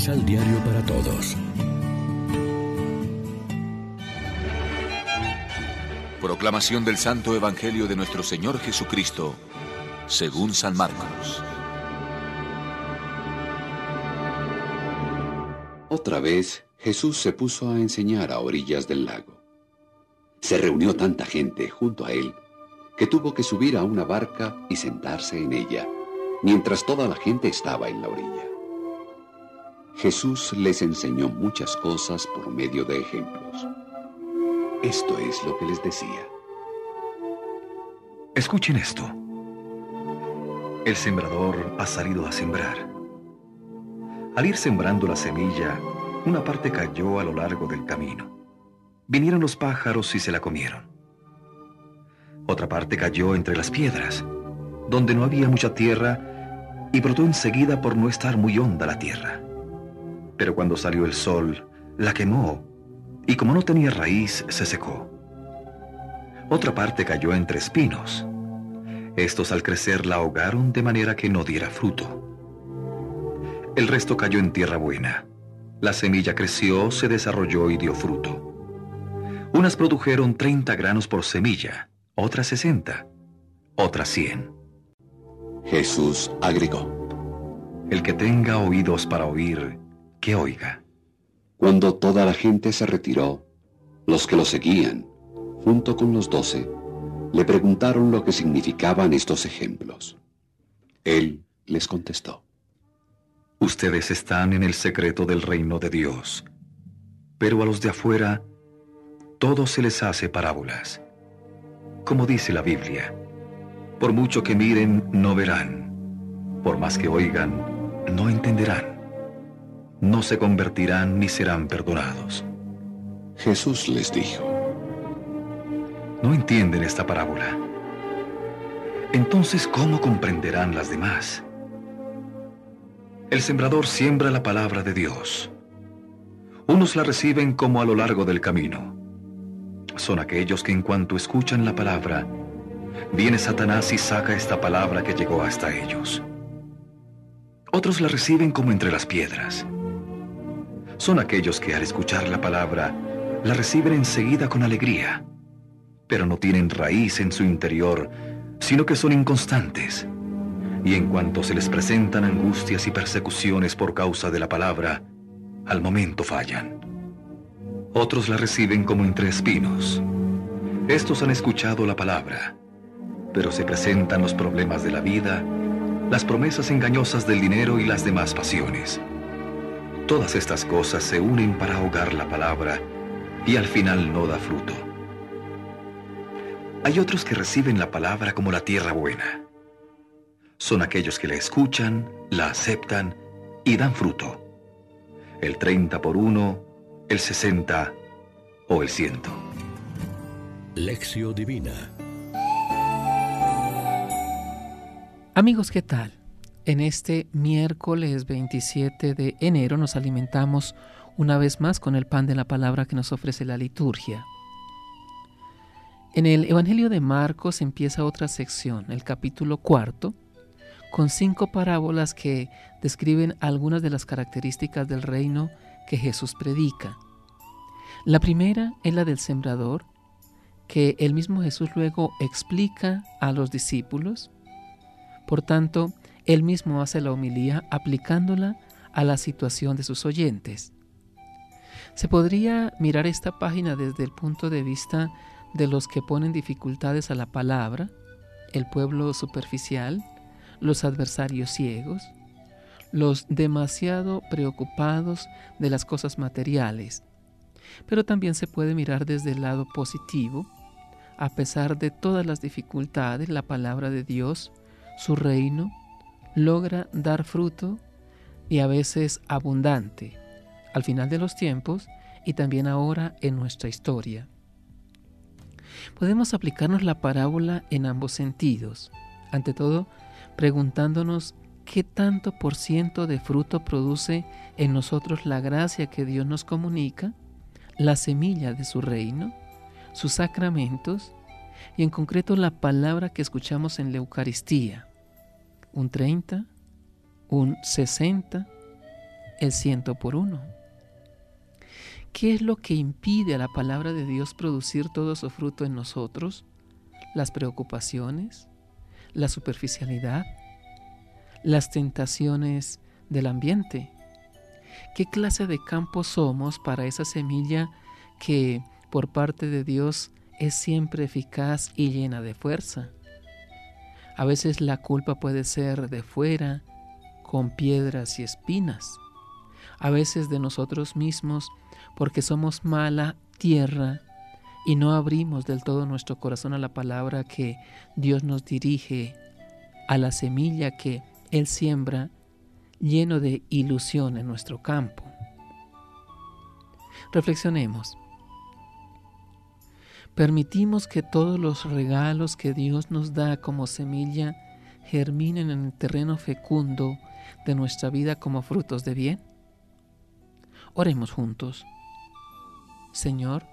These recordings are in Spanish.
Misal Diario para Todos. Proclamación del Santo Evangelio de nuestro Señor Jesucristo, según San Marcos. Otra vez Jesús se puso a enseñar a orillas del lago. Se reunió tanta gente junto a él que tuvo que subir a una barca y sentarse en ella, mientras toda la gente estaba en la orilla. Jesús les enseñó muchas cosas por medio de ejemplos. Esto es lo que les decía. Escuchen esto. El sembrador ha salido a sembrar. Al ir sembrando la semilla, una parte cayó a lo largo del camino. Vinieron los pájaros y se la comieron. Otra parte cayó entre las piedras, donde no había mucha tierra, y brotó enseguida por no estar muy honda la tierra. Pero cuando salió el sol, la quemó, y como no tenía raíz, se secó. Otra parte cayó entre espinos. Estos al crecer la ahogaron de manera que no diera fruto. El resto cayó en tierra buena. La semilla creció, se desarrolló y dio fruto. Unas produjeron 30 granos por semilla, otras 60, otras 100. Jesús agregó, El que tenga oídos para oír, que oiga. Cuando toda la gente se retiró, los que lo seguían, junto con los doce, le preguntaron lo que significaban estos ejemplos. Él les contestó. Ustedes están en el secreto del reino de Dios, pero a los de afuera todo se les hace parábolas. Como dice la Biblia, por mucho que miren, no verán, por más que oigan, no entenderán, no se convertirán ni serán perdonados. Jesús les dijo, No entienden esta parábola. Entonces, ¿cómo comprenderán las demás? El sembrador siembra la palabra de Dios. Unos la reciben como a lo largo del camino. Son aquellos que en cuanto escuchan la palabra, viene Satanás y saca esta palabra que llegó hasta ellos. Otros la reciben como entre las piedras. Son aquellos que al escuchar la palabra, la reciben enseguida con alegría, pero no tienen raíz en su interior, sino que son inconstantes y en cuanto se les presentan angustias y persecuciones por causa de la palabra, al momento fallan. Otros la reciben como entre espinos. Estos han escuchado la palabra, pero se presentan los problemas de la vida, las promesas engañosas del dinero y las demás pasiones. Todas estas cosas se unen para ahogar la palabra y al final no da fruto. Hay otros que reciben la palabra como la tierra buena son aquellos que la escuchan, la aceptan y dan fruto. El 30 por uno, el 60 o el 100. Lección Divina Amigos, ¿qué tal? En este miércoles 27 de enero nos alimentamos una vez más con el pan de la palabra que nos ofrece la liturgia. En el Evangelio de Marcos empieza otra sección, el capítulo cuarto, con cinco parábolas que describen algunas de las características del reino que Jesús predica. La primera es la del sembrador, que el mismo Jesús luego explica a los discípulos. Por tanto, él mismo hace la homilía aplicándola a la situación de sus oyentes. Se podría mirar esta página desde el punto de vista de los que ponen dificultades a la palabra, el pueblo superficial, los adversarios ciegos, los demasiado preocupados de las cosas materiales. Pero también se puede mirar desde el lado positivo. A pesar de todas las dificultades, la palabra de Dios, su reino, logra dar fruto y a veces abundante al final de los tiempos y también ahora en nuestra historia. Podemos aplicarnos la parábola en ambos sentidos. Ante todo, preguntándonos qué tanto por ciento de fruto produce en nosotros la gracia que Dios nos comunica, la semilla de su reino, sus sacramentos y en concreto la palabra que escuchamos en la Eucaristía. Un 30, un 60, el ciento por uno. ¿Qué es lo que impide a la palabra de Dios producir todo su fruto en nosotros? Las preocupaciones, la superficialidad, las tentaciones del ambiente. ¿Qué clase de campo somos para esa semilla que por parte de Dios es siempre eficaz y llena de fuerza? A veces la culpa puede ser de fuera, con piedras y espinas. A veces de nosotros mismos, porque somos mala tierra y no abrimos del todo nuestro corazón a la palabra que Dios nos dirige, a la semilla que Él siembra lleno de ilusión en nuestro campo. Reflexionemos. Permitimos que todos los regalos que Dios nos da como semilla germinen en el terreno fecundo de nuestra vida como frutos de bien. Oremos juntos. Señor,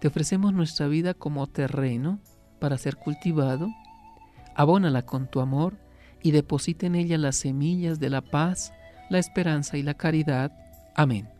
te ofrecemos nuestra vida como terreno para ser cultivado. Abónala con tu amor y deposita en ella las semillas de la paz, la esperanza y la caridad. Amén.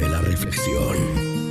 Vive la reflexión.